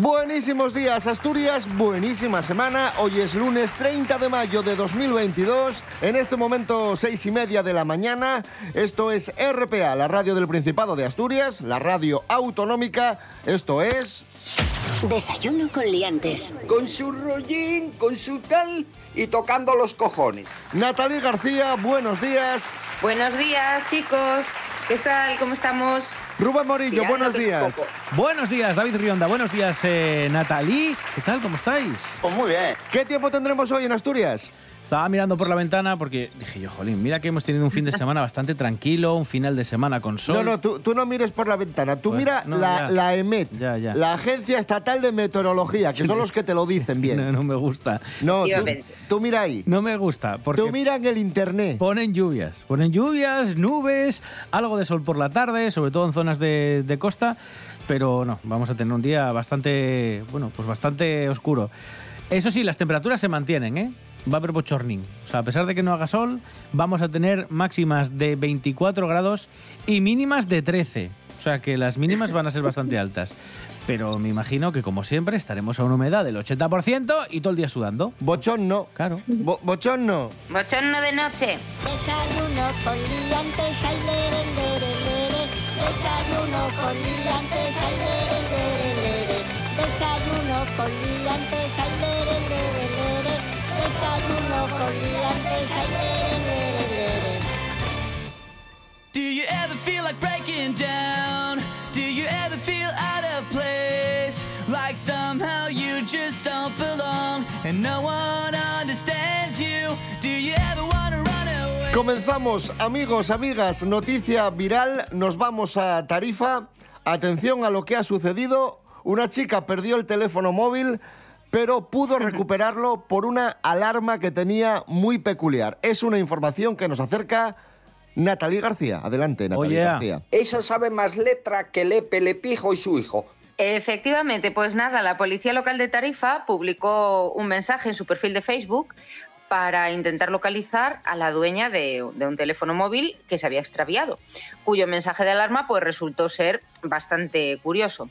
Buenísimos días Asturias, buenísima semana. Hoy es lunes 30 de mayo de 2022. En este momento seis y media de la mañana. Esto es RPA, la radio del Principado de Asturias, la radio autonómica. Esto es... Desayuno con liantes. Con su rollín, con su tal y tocando los cojones. Natalie García, buenos días. Buenos días, chicos. ¿Qué tal? ¿Cómo estamos? Rubén Morillo, buenos días. Buenos días, David Rionda. Buenos días, eh, Natalí. ¿Qué tal? ¿Cómo estáis? Pues muy bien. ¿Qué tiempo tendremos hoy en Asturias? Estaba mirando por la ventana porque dije yo, jolín, mira que hemos tenido un fin de semana bastante tranquilo, un final de semana con sol. No, no, tú, tú no mires por la ventana, tú Pues, mira no, la, ya. la EMET, Ya, ya. la Agencia Estatal de Meteorología, que son los que te lo dicen bien. No, no me gusta. No, tú, tú mira ahí. No me gusta porque Tú mira en el internet. ponen lluvias. Ponen lluvias, nubes, algo de sol por la tarde, sobre todo en zonas de, de costa. Pero no, vamos a tener un día bastante, bueno, pues bastante oscuro. Eso sí, las temperaturas se mantienen, ¿eh? Va a haber bochornín. O sea, a pesar de que no haga sol, vamos a tener máximas de 24 grados y mínimas de 13. O sea, que las mínimas van a ser bastante altas. Pero me imagino que, como siempre, estaremos a una humedad del 80% y todo el día sudando. Bochón no. Claro. Bo- bochón no. Bochorno de noche. Desayuno con liantes, ay, lere, lere, lere. Desayuno con liantes, ay, lere, lere, lere. Desayuno con liantes, ay, lere, lere, lere. Do you ever feel like breaking down? Do you ever feel out of place? Like somehow you just don't belong and no one understands you? Do you ever? Comenzamos, amigos, amigas, noticia viral. Nos vamos a Tarifa. Atención a lo que ha sucedido. Una chica perdió el teléfono móvil, pero pudo recuperarlo por una alarma que tenía muy peculiar. Es una información que nos acerca Natalie García. Adelante, Natalie. García. Esa sabe más letra que Lepe, Lepijo y su hijo. Efectivamente, pues nada, la Policía Local de Tarifa publicó un mensaje en su perfil de Facebook para intentar localizar a la dueña de, de un teléfono móvil que se había extraviado, cuyo mensaje de alarma pues resultó ser bastante curioso.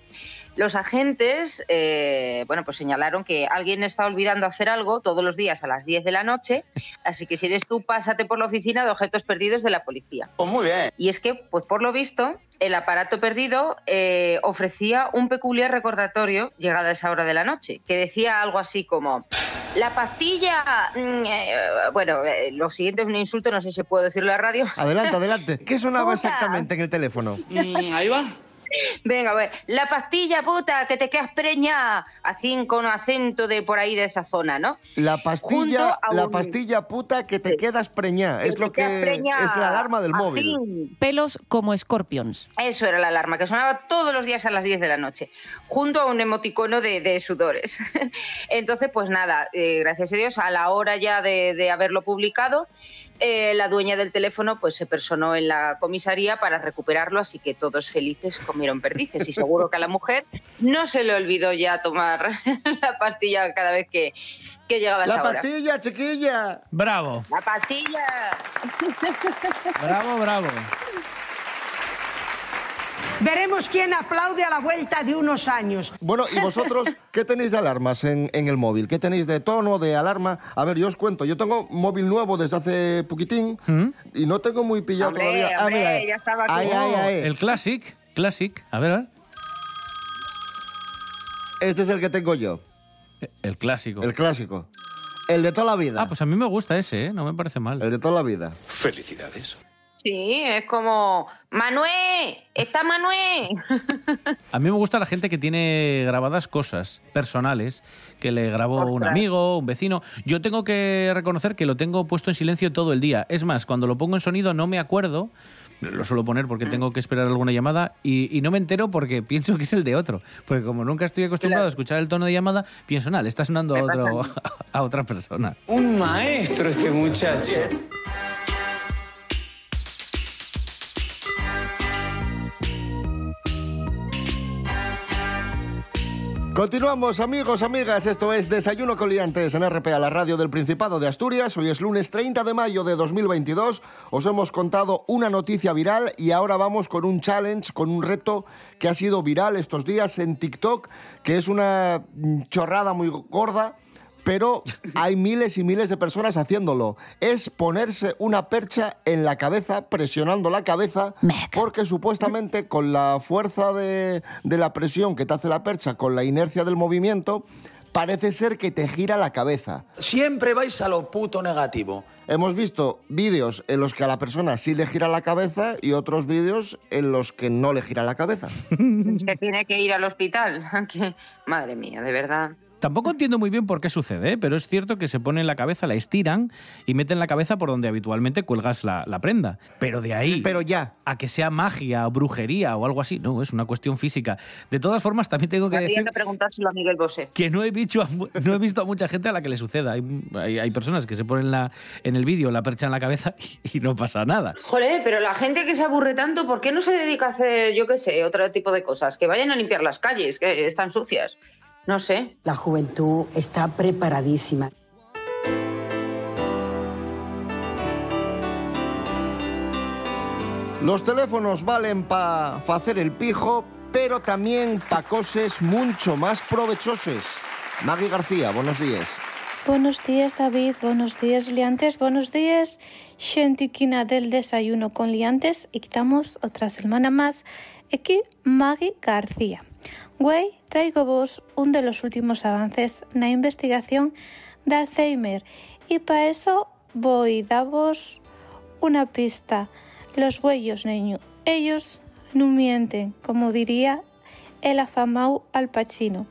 Los agentes, eh, bueno, pues señalaron que alguien está olvidando hacer algo todos los días a las 10 de la noche, así que si eres tú, pásate por la oficina de objetos perdidos de la policía. Pues muy bien. Y es que, pues por lo visto, el aparato perdido eh, ofrecía un peculiar recordatorio llegada a esa hora de la noche, que decía algo así como, la pastilla... mm, eh, bueno, eh, lo siguiente es un insulto, no sé si puedo decirlo a la radio. Adelante, adelante. ¿Qué sonaba exactamente en el teléfono? Mm, ahí va. Venga, pues, la pastilla puta, que te quedas preñada, así con acento de por ahí de esa zona, ¿no? La pastilla, la un- pastilla puta que te Sí. quedas preñada. Es lo te quedas que preñada, es la alarma del móvil. pelos como escorpions. Eso era la alarma, que sonaba todos los días a las 10 de la noche, junto a un emoticono de, de sudores. Entonces, pues nada, eh, gracias a Dios, a la hora ya de, de haberlo publicado, eh, la dueña del teléfono pues se personó en la comisaría para recuperarlo, así que todos felices comieron perdices. Y seguro que a la mujer no se le olvidó ya tomar la pastilla cada vez que, que llegaba esa La hora. pastilla, chiquilla. Bravo, La pastilla. bravo, bravo. Veremos quién aplaude a la vuelta de unos años. Bueno, ¿y vosotros qué tenéis de alarmas en, en el móvil? ¿Qué tenéis de tono, de alarma? A ver, yo os cuento. Yo tengo móvil nuevo desde hace poquitín y no tengo muy pillado Hombre, todavía. Ah, hombre, mira, ya estaba aquí. Ay, ay, ay. El Classic, Classic, a ver, a ver. Este es el que tengo yo, El clásico. el clásico. El de toda la vida. Ah, pues a mí me gusta ese, ¿eh? No me parece mal. El de toda la vida. Felicidades. Sí, es como, Manuel, está Manuel. A mí me gusta la gente que tiene grabadas cosas personales, que le grabó un Ostras. amigo, un vecino. Yo tengo que reconocer que lo tengo puesto en silencio todo el día. Es más, cuando lo pongo en sonido no me acuerdo. Lo suelo poner porque tengo que esperar alguna llamada y, y no me entero porque pienso que es el de otro. Porque como nunca estoy acostumbrado Claro. a escuchar el tono de llamada, pienso, nada, le está sonando a, otro, a otra persona. Un maestro este muchacho. Continuamos, amigos, amigas. Esto es Desayuno con Liantes en RPA, la radio del Principado de Asturias. Hoy es lunes 30 de mayo de 2022. Os hemos contado una noticia viral y ahora vamos con un challenge, con un reto que ha sido viral estos días en TikTok, que es una mm, chorrada muy gorda pero hay miles y miles de personas haciéndolo. Es ponerse una percha en la cabeza, presionando la cabeza, porque supuestamente con la fuerza de, de la presión que te hace la percha, con la inercia del movimiento, parece ser que te gira la cabeza. Siempre vais a lo puto negativo. Hemos visto vídeos en los que a la persona sí le gira la cabeza y otros vídeos en los que no le gira la cabeza. Es que tiene que ir al hospital. Madre mía, de verdad. Tampoco entiendo muy bien por qué sucede, ¿eh? pero es cierto que se pone en la cabeza, la estiran y meten la cabeza por donde habitualmente cuelgas la, la prenda. Pero de ahí Pero ya. a que sea magia o brujería o algo así, no, es una cuestión física. De todas formas, también tengo que Habría decir que preguntárselo a Miguel Bosé. que no he, visto a, no he visto a mucha gente a la que le suceda. Hay, hay- hay personas que se ponen la, en el vídeo la percha en la cabeza y, y no pasa nada. Joder, pero la gente que se aburre tanto, ¿por qué no se dedica a hacer, yo qué sé, otro tipo de cosas? Que vayan a limpiar las calles, que están sucias. No sé. La juventud está preparadísima. Los teléfonos valen para hacer el pijo, pero también para cosas mucho más provechosas. Maggie García, buenos días. Buenos días, David. Buenos días, liantes. Buenos días, xentiquina del desayuno con liantes. Y estamos otra semana más aquí, Maggie García. Güey, traigo vos un de los últimos avances en la investigación de Alzheimer. Y para eso voy a daros una pista. Los huellos, niño, ellos no mienten, como diría el afamado Al Pacino.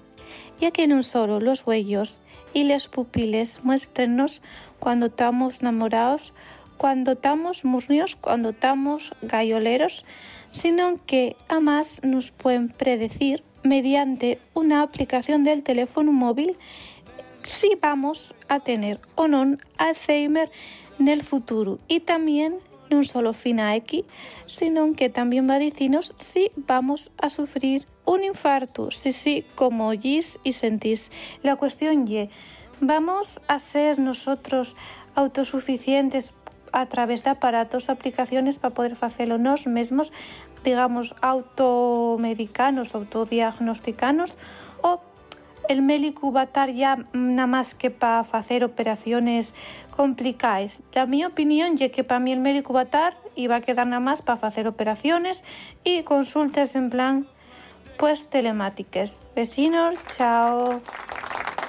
Ya que no solo los huellos y los pupiles muéstrenos cuando estamos enamorados, cuando estamos murnios, cuando estamos galloleros, sino que además nos pueden predecir mediante una aplicación del teléfono móvil si vamos a tener o no Alzheimer en el futuro y también no solo fina aquí, sino que también va a decirnos si vamos a sufrir un infarto, si sí, como oís y sentís. La cuestión y ¿vamos a ser nosotros autosuficientes a través de aparatos, aplicaciones para poder hacerlo nos mismos, digamos, automedicanos, autodiagnosticanos, o el médico va a estar ya nada más que para hacer operaciones complicadas. La mi opinión es que para mí el médico va a estar a quedar nada más para hacer operaciones y consultas en plan, pues telemáticas. Vecinos, chao.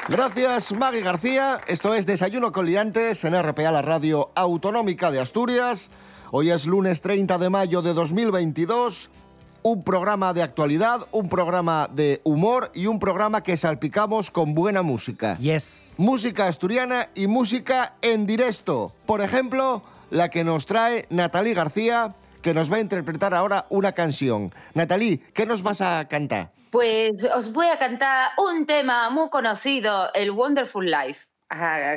Gracias, Maggie García. Esto es Desayuno con Liantes en RPA, la radio autonómica de Asturias. Hoy es lunes 30 de mayo de 2022. Un programa de actualidad, un programa de humor y un programa que salpicamos con buena música. Yes. Música asturiana y música en directo. Por ejemplo, la que nos trae Natalie García, que nos va a interpretar ahora una canción. Natalie, ¿qué nos vas a cantar? Pues os voy a cantar un tema muy conocido, el Wonderful Life.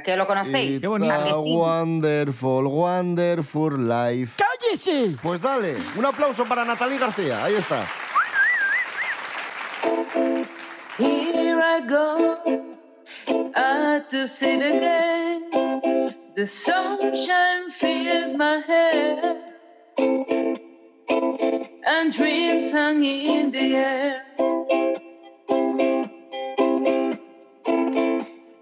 Que lo conocéis. It's ¿A que a wonderful, wonderful life. ¡Cállese! Pues dale, un aplauso para Natalie García. Ahí está. Here I go out to it again. The sunshine fills my hair, and dreams hang in the air.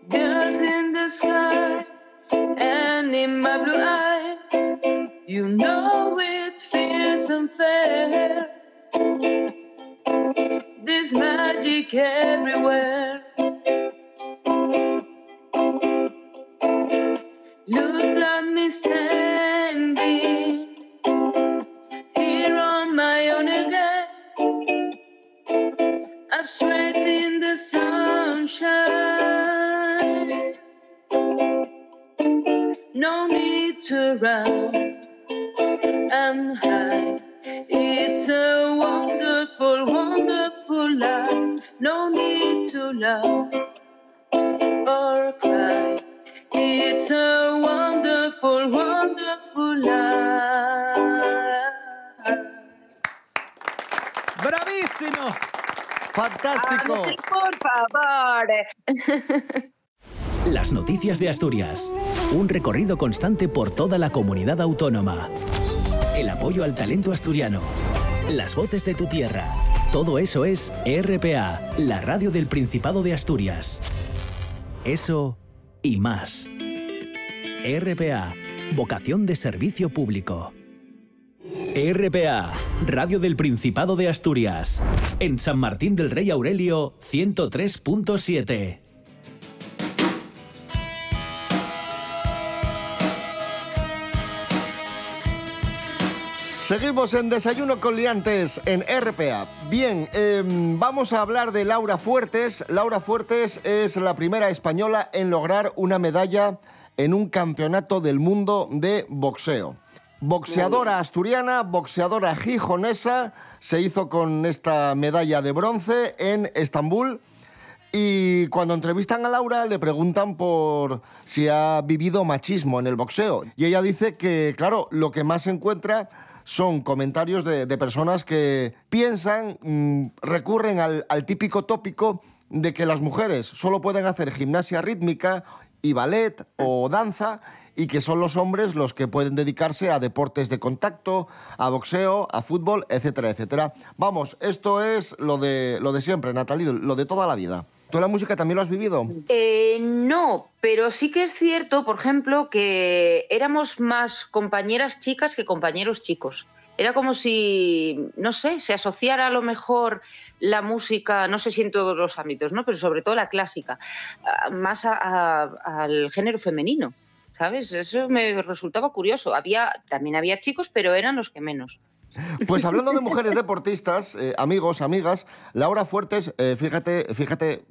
Girls in the sky and in my blue eyes, you know it feels unfair. There's magic everywhere. Need to run and hide. It's a wonderful, wonderful life. No need to laugh or cry. It's a wonderful, wonderful life. Bravissimo! ¡Fantástico! Ah, por favor. Las noticias de Asturias. Un recorrido constante por toda la comunidad autónoma. El apoyo al talento asturiano. Las voces de tu tierra. Todo eso es RPA, la radio del Principado de Asturias. Eso y más. RPA, vocación de servicio público. RPA, Radio del Principado de Asturias. En San Martín del Rey Aurelio, 103.7. Seguimos en Desayuno con Liantes en RPA. Bien, em, vamos a hablar de Laura Fuertes. Laura Fuertes es la primera española en lograr una medalla en un campeonato del mundo de boxeo. Boxeadora asturiana, boxeadora gijonesa, se hizo con esta medalla de bronce en Estambul. Y cuando entrevistan a Laura le preguntan por si ha vivido machismo en el boxeo. Y ella dice que, claro, lo que más encuentra son comentarios de, de personas que piensan, mm, recurren al, al típico tópico de que las mujeres solo pueden hacer gimnasia rítmica y ballet o danza y que son los hombres los que pueden dedicarse a deportes de contacto, a boxeo, a fútbol, etcétera, etcétera. Vamos, esto es lo de, lo de siempre, Natalie, lo de toda la vida. ¿Tú la música también lo has vivido? Eh, no, pero sí que es cierto, por ejemplo, que éramos más compañeras chicas que compañeros chicos. Era como si, no sé, se asociara a lo mejor la música, no sé si en todos los ámbitos, ¿no? pero sobre todo la clásica, más a- a- al género femenino. ¿Sabes? Eso me resultaba curioso. Había, también había chicos, pero eran los que menos. Pues hablando de mujeres deportistas, eh, amigos, amigas, Laura Fuertes, eh, fíjate, fíjate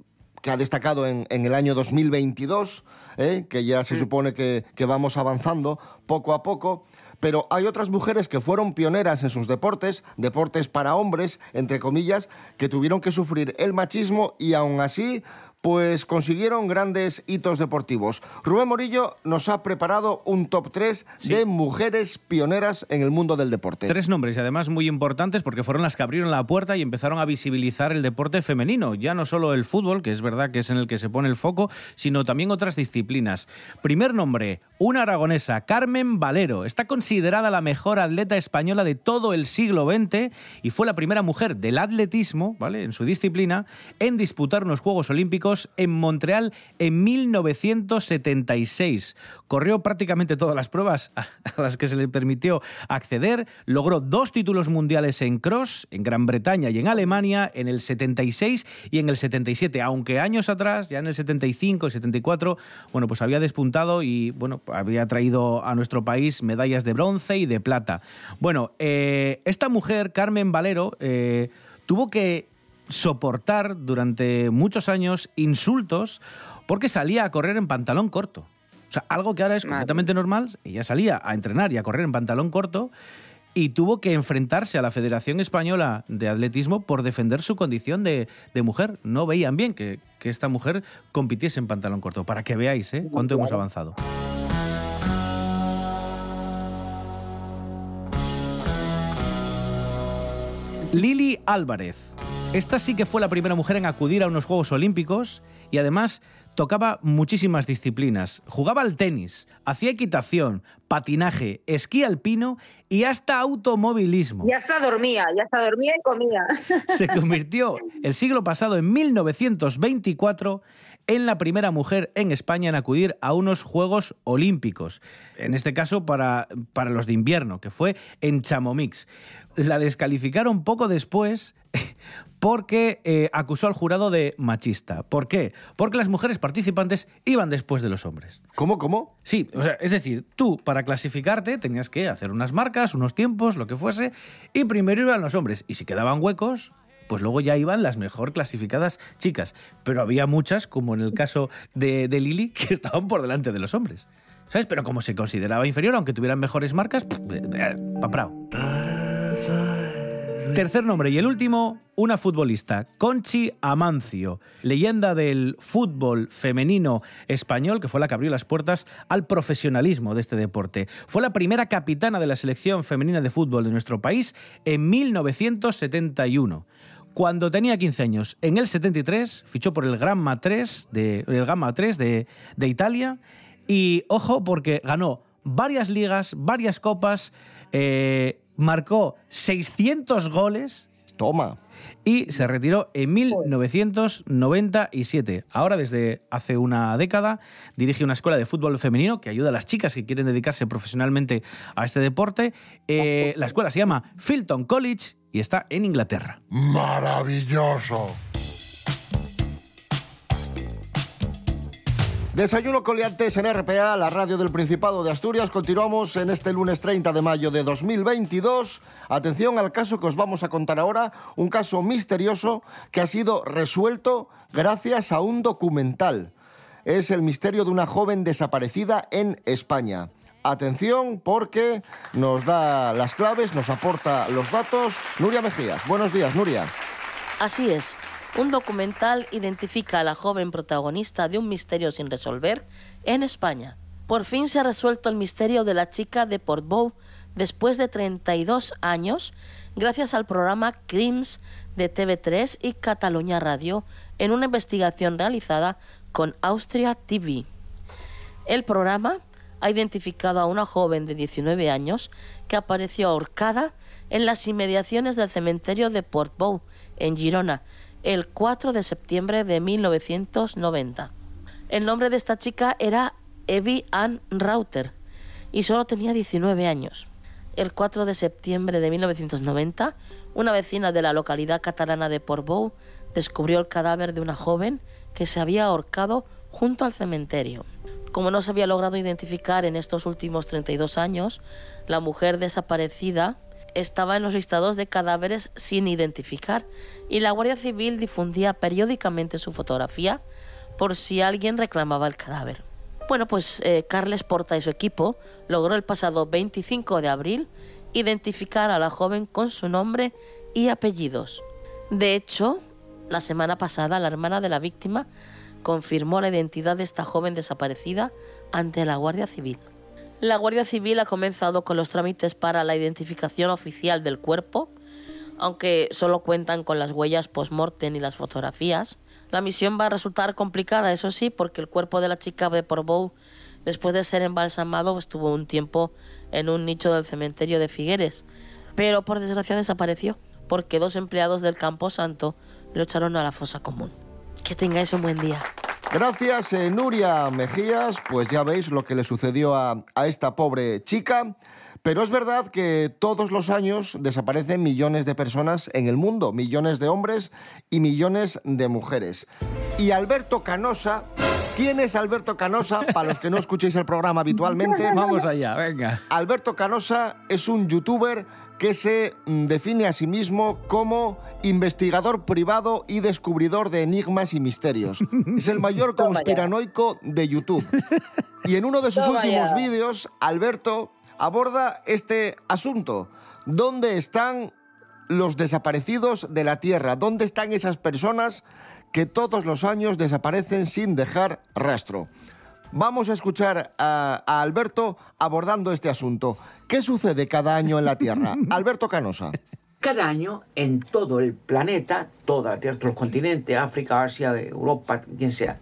que ha destacado en, en el año 2022, eh, que ya se supone que, que vamos avanzando poco a poco. Pero hay otras mujeres que fueron pioneras en sus deportes, deportes para hombres, entre comillas, que tuvieron que sufrir el machismo y aún así pues consiguieron grandes hitos deportivos. Rubén Morillo nos ha preparado un top 3 de mujeres pioneras en el mundo del deporte. Tres nombres y además muy importantes porque fueron las que abrieron la puerta y empezaron a visibilizar el deporte femenino. Ya no solo el fútbol, que es verdad que es en el que se pone el foco, sino también otras disciplinas. Primer nombre, una aragonesa, Carmen Valero. Está considerada la mejor atleta española de todo el siglo XX y fue la primera mujer del atletismo, ¿vale? En su disciplina, en disputar unos Juegos Olímpicos en Montreal en 1976. Corrió prácticamente todas las pruebas a las que se le permitió acceder. Logró dos títulos mundiales en cross, en Gran Bretaña y en Alemania, en el 76 y en el 77. Aunque años atrás, ya en el 75 y 74, bueno, pues había despuntado y bueno, había traído a nuestro país medallas de bronce y de plata. Bueno, eh, esta mujer, Carmen Valero, eh, tuvo que soportar durante muchos años insultos porque salía a correr en pantalón corto. O sea, algo que ahora es completamente normal. Ella salía a entrenar y a correr en pantalón corto y tuvo que enfrentarse a la Federación Española de Atletismo por defender su condición de, de mujer. No veían bien que, que esta mujer compitiese en pantalón corto. Para que veáis ¿eh? cuánto hemos avanzado. Lili Álvarez. Esta sí que fue la primera mujer en acudir a unos Juegos Olímpicos y además tocaba muchísimas disciplinas. Jugaba al tenis, hacía equitación, patinaje, esquí alpino y hasta automovilismo. Ya hasta dormía, ya hasta dormía y comía. Se convirtió el siglo pasado, en 1924, en la primera mujer en España en acudir a unos Juegos Olímpicos. En este caso para, para los de invierno, que fue en Chamomix. La descalificaron poco después porque eh, acusó al jurado de machista. ¿Por qué? Porque las mujeres participantes iban después de los hombres. ¿Cómo, cómo? Sí, o sea, es decir, tú para clasificarte tenías que hacer unas marcas, unos tiempos, lo que fuese, y primero iban los hombres. Y si quedaban huecos, pues luego ya iban las mejor clasificadas chicas. Pero había muchas, como en el caso de, de Lili, que estaban por delante de los hombres. ¿Sabes? Pero como se consideraba inferior, aunque tuvieran mejores marcas, paprao. Tercer nombre y el último, una futbolista, Conchi Amancio, leyenda del fútbol femenino español, que fue la que abrió las puertas al profesionalismo de este deporte. Fue la primera capitana de la selección femenina de fútbol de nuestro país en 1971. Cuando tenía 15 años, en el 73, fichó por el Gamma 3 de, el Gamma 3 de, de Italia. Y ojo, porque ganó varias ligas, varias copas, eh, marcó 600 goles. Toma. Y se retiró en 1997. Ahora, desde hace una década, dirige una escuela de fútbol femenino que ayuda a las chicas que quieren dedicarse profesionalmente a este deporte. Eh, la escuela se llama Filton College y está en Inglaterra. Maravilloso. Desayuno coliantes en RPA, la radio del Principado de Asturias. Continuamos en este lunes 30 de mayo de 2022. Atención al caso que os vamos a contar ahora, un caso misterioso que ha sido resuelto gracias a un documental. Es el misterio de una joven desaparecida en España. Atención porque nos da las claves, nos aporta los datos. Nuria Mejías. Buenos días, Nuria. Así es. Un documental identifica a la joven protagonista de un misterio sin resolver en España. Por fin se ha resuelto el misterio de la chica de Portbou después de 32 años, gracias al programa Crims de TV3 y Cataluña Radio, en una investigación realizada con Austria TV. El programa ha identificado a una joven de 19 años que apareció ahorcada en las inmediaciones del cementerio de Portbou, en Girona, el 4 de septiembre de 1990. El nombre de esta chica era Evie Ann Rauter y solo tenía 19 años. El 4 de septiembre de 1990, una vecina de la localidad catalana de Portbou descubrió el cadáver de una joven que se había ahorcado junto al cementerio. Como no se había logrado identificar en estos últimos 32 años, la mujer desaparecida estaba en los listados de cadáveres sin identificar y la Guardia Civil difundía periódicamente su fotografía por si alguien reclamaba el cadáver. Bueno, pues eh, Carles Porta y su equipo logró el pasado 25 de abril identificar a la joven con su nombre y apellidos. De hecho, la semana pasada la hermana de la víctima confirmó la identidad de esta joven desaparecida ante la Guardia Civil. La Guardia Civil ha comenzado con los trámites para la identificación oficial del cuerpo, aunque solo cuentan con las huellas post-mortem y las fotografías. La misión va a resultar complicada, eso sí, porque el cuerpo de la chica de Portbou, después de ser embalsamado, estuvo un tiempo en un nicho del cementerio de Figueres, pero por desgracia desapareció, porque dos empleados del Campo Santo lo echaron a la fosa común. Que tengáis un buen día. Gracias, eh, Nuria Mejías. Pues ya veis lo que le sucedió a, a esta pobre chica. Pero es verdad que todos los años desaparecen millones de personas en el mundo, millones de hombres y millones de mujeres. Y Alberto Canosa, ¿quién es Alberto Canosa? Para los que no escuchéis el programa habitualmente. Vamos allá, venga. Alberto Canosa es un youtuber que se mm, define a sí mismo como investigador privado y descubridor de enigmas y misterios. Es el mayor conspiranoico de YouTube. Y en uno de sus Toma últimos vídeos, Alberto aborda este asunto. ¿Dónde están los desaparecidos de la Tierra? ¿Dónde están esas personas que todos los años desaparecen sin dejar rastro? Vamos a escuchar a, a Alberto abordando este asunto. ¿Qué sucede cada año en la Tierra? Alberto Canosa. Cada año en todo el planeta, toda la Tierra, todos los continentes, África, Asia, Europa, quien sea,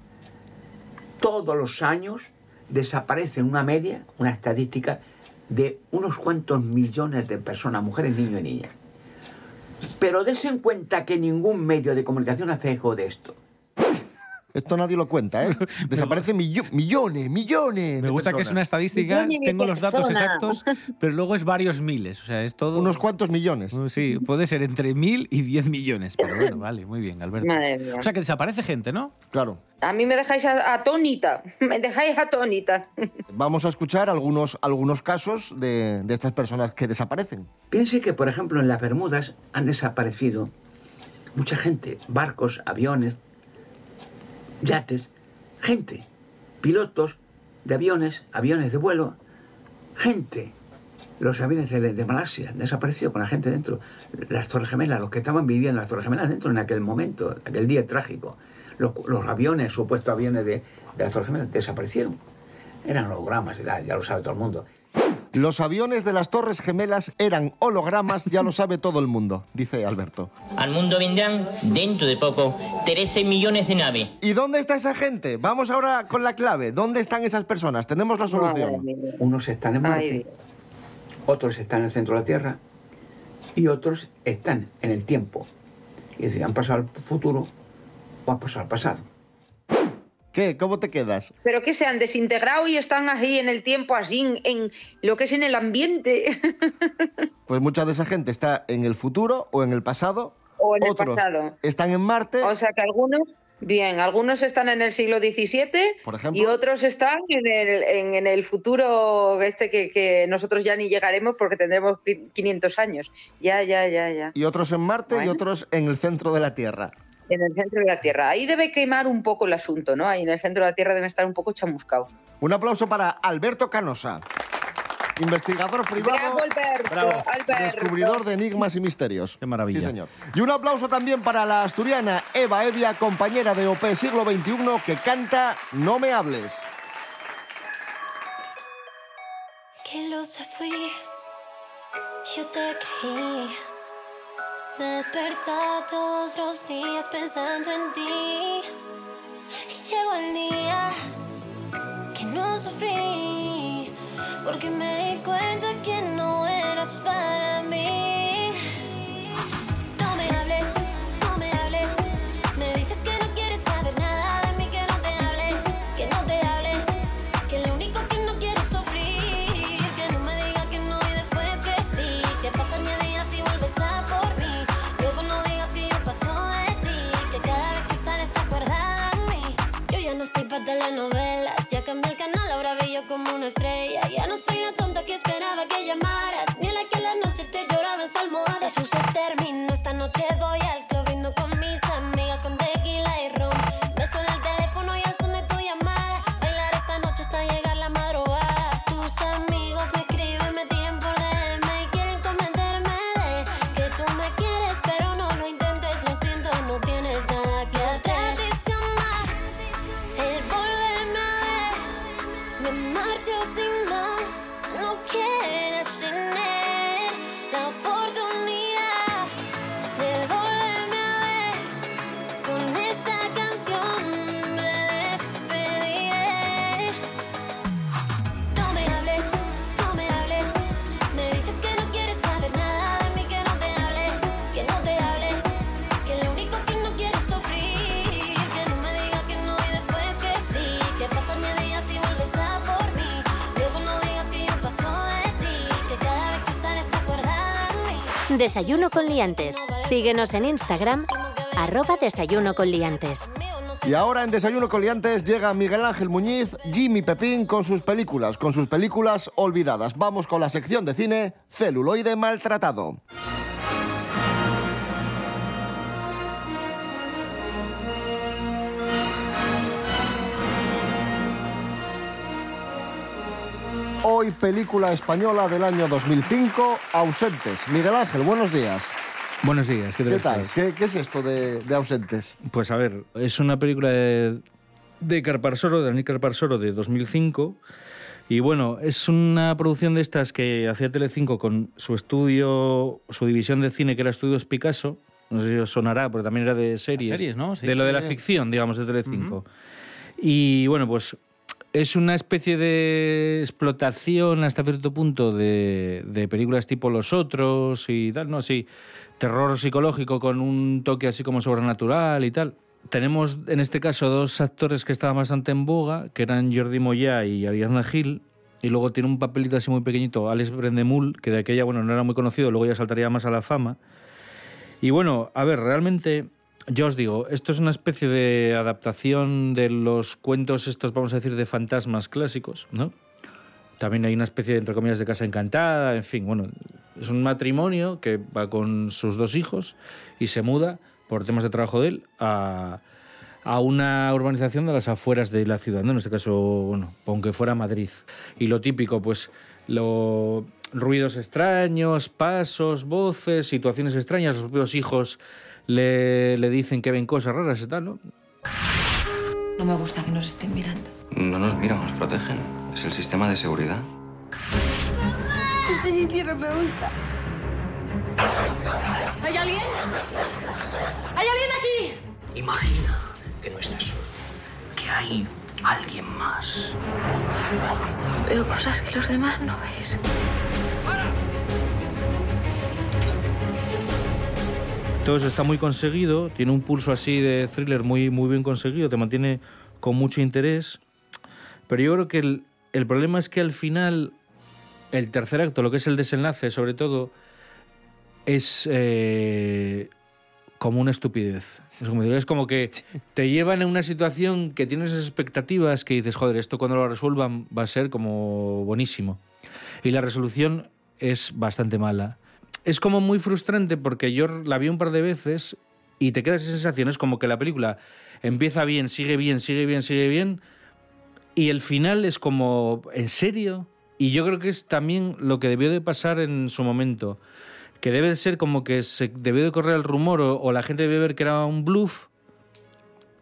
todos los años desaparece una media, una estadística de unos cuantos millones de personas, mujeres, niños y niñas. Pero des en cuenta que ningún medio de comunicación hace eco de esto. Esto nadie lo cuenta, ¿eh? Desaparecen millo- millones, millones. Me gusta que es una estadística, tengo los datos exactos, pero luego es varios miles. O sea, es todo. Unos cuantos millones. Sí, puede ser entre mil y diez millones. Pero bueno, vale, muy bien, Alberto. Madre mía. O sea, que desaparece gente, ¿no? Claro. A mí me dejáis atónita, me dejáis atónita. Vamos a escuchar algunos, algunos casos de, de estas personas que desaparecen. Piense que, por ejemplo, en las Bermudas han desaparecido mucha gente, barcos, aviones, yates, gente, pilotos de aviones, aviones de vuelo, gente. Los aviones de, Malasia han con la gente dentro. Las Torres Gemelas, los que estaban viviendo en las Torres Gemelas dentro en aquel momento, aquel día trágico. Los, aviones, supuestos aviones de, de las Torres Gemelas, desaparecieron. Eran hologramas, ya, ya lo sabe todo el mundo. Los aviones de las Torres Gemelas eran hologramas, ya lo sabe todo el mundo, dice Alberto. Al mundo vendrán, dentro de poco, 13 millones de naves. ¿Y dónde está esa gente? Vamos ahora con la clave. ¿Dónde están esas personas? Tenemos la solución. Unos están en Marte, otros están en el centro de la Tierra y otros están en el tiempo. Y decir, han pasado al futuro o han pasado al pasado. ¿Qué? ¿Cómo te quedas? Pero que se han desintegrado y están ahí en el tiempo, así en, lo que es en el ambiente. Pues mucha de esa gente está en el futuro o en el pasado. o en el Otros pasado. están en Marte. O sea que algunos, bien, algunos están en el siglo XVII Por ejemplo. y otros están en el, en, en el futuro este que, que nosotros ya ni llegaremos porque tendremos qui- 500 años. Ya, ya, ya, ya. Y otros en Marte y Bueno. otros en el centro de la Tierra. En el centro de la Tierra. Ahí debe quemar un poco el asunto, ¿no? Ahí en el centro de la Tierra deben estar un poco chamuscados. Un aplauso para Alberto Canosa, investigador privado, Bravo, Alberto, Bravo. Alberto. descubridor de enigmas y misterios. Qué maravilla. Sí, señor. Y un aplauso también para la asturiana Eva Evia, compañera de OP siglo XXI, que canta No me hables. Que lo se fui, yo te creí. Me despertaba todos los días pensando en ti. Y llegó el día que no sufrí, porque me di cuenta que Me marcho sin más, no quieres tener Desayuno con liantes. Síguenos en Instagram, arroba desayuno con liantes. Y ahora en Desayuno con Liantes llega Miguel Ángel Muñiz, Jimmy Pepín con sus películas, con sus películas olvidadas. Vamos con la sección de cine Celuloide Maltratado. Hoy película española del año 2005, Ausentes. Miguel Ángel, buenos días. Buenos días, ¿qué tal? ¿Qué tal? ¿Qué, qué es esto de, de Ausentes? Pues a ver, es una película de, de Carparsoro, de Daniel Carparsoro, de 2005. Y bueno, es una producción de estas que hacía Telecinco con su estudio, su división de cine que era Estudios Picasso. No sé si os sonará, porque también era de series. series, ¿no? Sí. de lo de la ficción, digamos, de Telecinco. Y bueno, pues es una especie de explotación hasta cierto punto de, de películas tipo Los Otros y tal, ¿no? Así, terror psicológico con un toque así como sobrenatural y tal. Tenemos en este caso dos actores que estaban bastante en boga, que eran Jordi Moya y Ariadna Gil. Y luego tiene un papelito así muy pequeñito, Alex Brendemul, que de aquella, bueno, no era muy conocido, luego ya saltaría más a la fama. Y bueno, a ver, realmente, yo os digo, esto es una especie de adaptación de los cuentos estos, vamos a decir, de fantasmas clásicos, ¿no? También hay una especie de, entre comillas, de casa encantada, en fin, bueno, es un matrimonio que va con sus dos hijos y se muda, por temas de trabajo de él, a, a una urbanización de las afueras de la ciudad, ¿no? En este caso, bueno, aunque fuera Madrid. Y lo típico, pues, lo, ruidos extraños, pasos, voces, situaciones extrañas, los propios hijos le, le dicen que ven cosas raras y tal, ¿no? No me gusta que nos estén mirando. No nos miran, nos protegen. Es el sistema de seguridad. Este sitio no me gusta. ¿Hay alguien? ¿Hay alguien aquí? Imagina que no estás solo, que hay alguien más. Veo cosas que los demás no veis. Todo eso está muy conseguido, tiene un pulso así de thriller muy, muy bien conseguido, te mantiene con mucho interés. Pero yo creo que el, el problema es que al final, el tercer acto, lo que es el desenlace, sobre todo, es eh, como una estupidez. Es como, es como que te llevan en una situación que tienes esas expectativas que dices, joder, esto cuando lo resuelvan va a ser como buenísimo. Y la resolución es bastante mala. Es como muy frustrante porque yo la vi un par de veces y te quedas esa sensación. Es como que la película empieza bien, sigue bien, sigue bien, sigue bien. Y el final es como, ¿en serio? Y yo creo que es también lo que debió de pasar en su momento. Que debe de ser como que se debió de correr el rumor o, o la gente debe ver que era un bluff.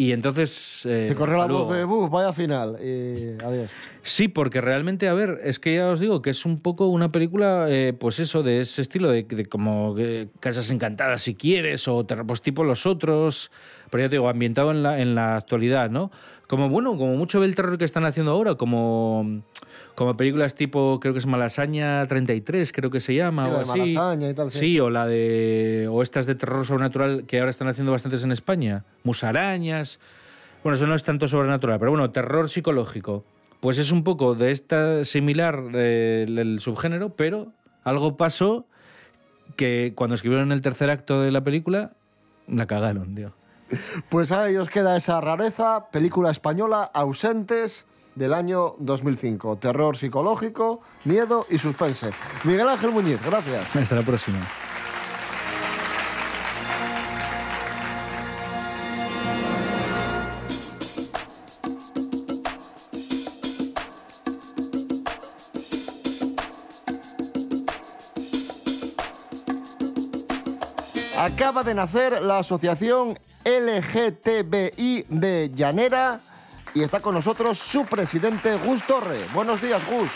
Y entonces... eh, Se corrió la hasta voz luego. de Buf, vaya final. Y adiós. Sí, porque realmente, a ver, es que ya os digo que es un poco una película, eh, pues eso, de ese estilo, de, de como eh, Casas Encantadas si quieres, o terror, pues tipo Los Otros, pero ya te digo, ambientado en la, en la actualidad, ¿no? Como, bueno, como mucho del terror que están haciendo ahora, como, como películas tipo, creo que es Malasaña 33, creo que se llama, Sí, o la de así. Malasaña y tal, sí. sí, o la de, o estas de terror sobrenatural que ahora están haciendo bastantes en España, Musarañas. Bueno, eso no es tanto sobrenatural, pero bueno, terror psicológico. Pues es un poco de esta similar eh, el subgénero, pero algo pasó que cuando escribieron el tercer acto de la película, la cagaron, tío. Pues ahí os queda esa rareza, película española, ausentes del año 2005. Terror psicológico, miedo y suspense. Miguel Ángel Muñiz, gracias. Hasta la próxima. Acaba de nacer la asociación LGTBI de Llanera y está con nosotros su presidente Gus Torre. Buenos días, Gus.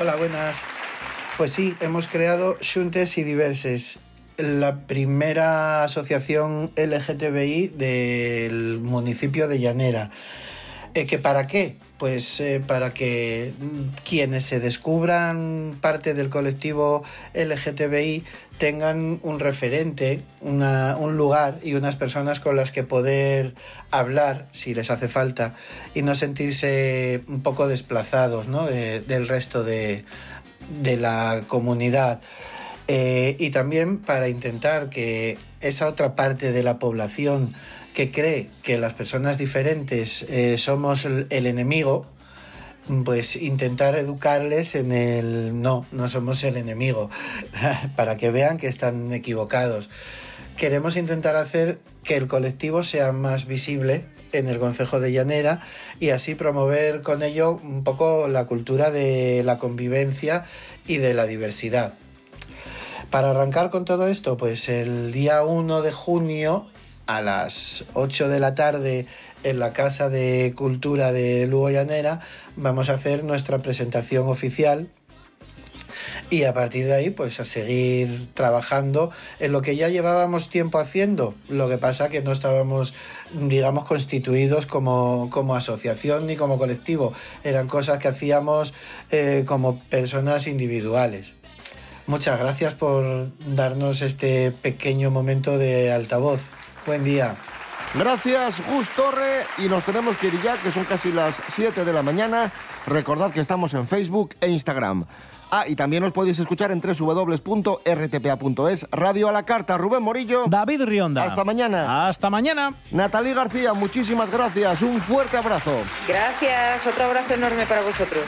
Hola, buenas. Pues sí, hemos creado Xuntes y Diverses, la primera asociación LGTBI del municipio de Llanera. Eh, ¿Que ¿Para qué? Pues eh, para que mm, quienes se descubran parte del colectivo LGTBI tengan un referente, un lugar y unas personas con las que poder hablar si les hace falta y no sentirse un poco desplazados ¿no? de- del resto de, de la comunidad. Eh, y también para intentar que esa otra parte de la población que cree que las personas diferentes eh, somos el, el enemigo, pues intentar educarles en el no, no somos el enemigo, para que vean que están equivocados. Queremos intentar hacer que el colectivo sea más visible en el Concejo de Llanera y así promover con ello un poco la cultura de la convivencia y de la diversidad. Para arrancar con todo esto, pues el día 1 de junio a las 8 de la tarde en la Casa de Cultura de Lugo Llanera vamos a hacer nuestra presentación oficial y a partir de ahí pues a seguir trabajando en lo que ya llevábamos tiempo haciendo. Lo que pasa que no estábamos digamos constituidos como, como asociación ni como colectivo. Eran cosas que hacíamos eh, como personas individuales. Muchas gracias por darnos este pequeño momento de altavoz buen día Gracias, Gus Torre. Y nos tenemos que ir ya, que son casi las 7 de la mañana. Recordad que estamos en Facebook e Instagram. Ah, y también os podéis escuchar en www.rtpa.es. Radio a la carta, Rubén Morillo. David Rionda. Hasta mañana. Hasta mañana. Natalí García, muchísimas gracias. Un fuerte abrazo. Gracias, otro abrazo enorme para vosotros.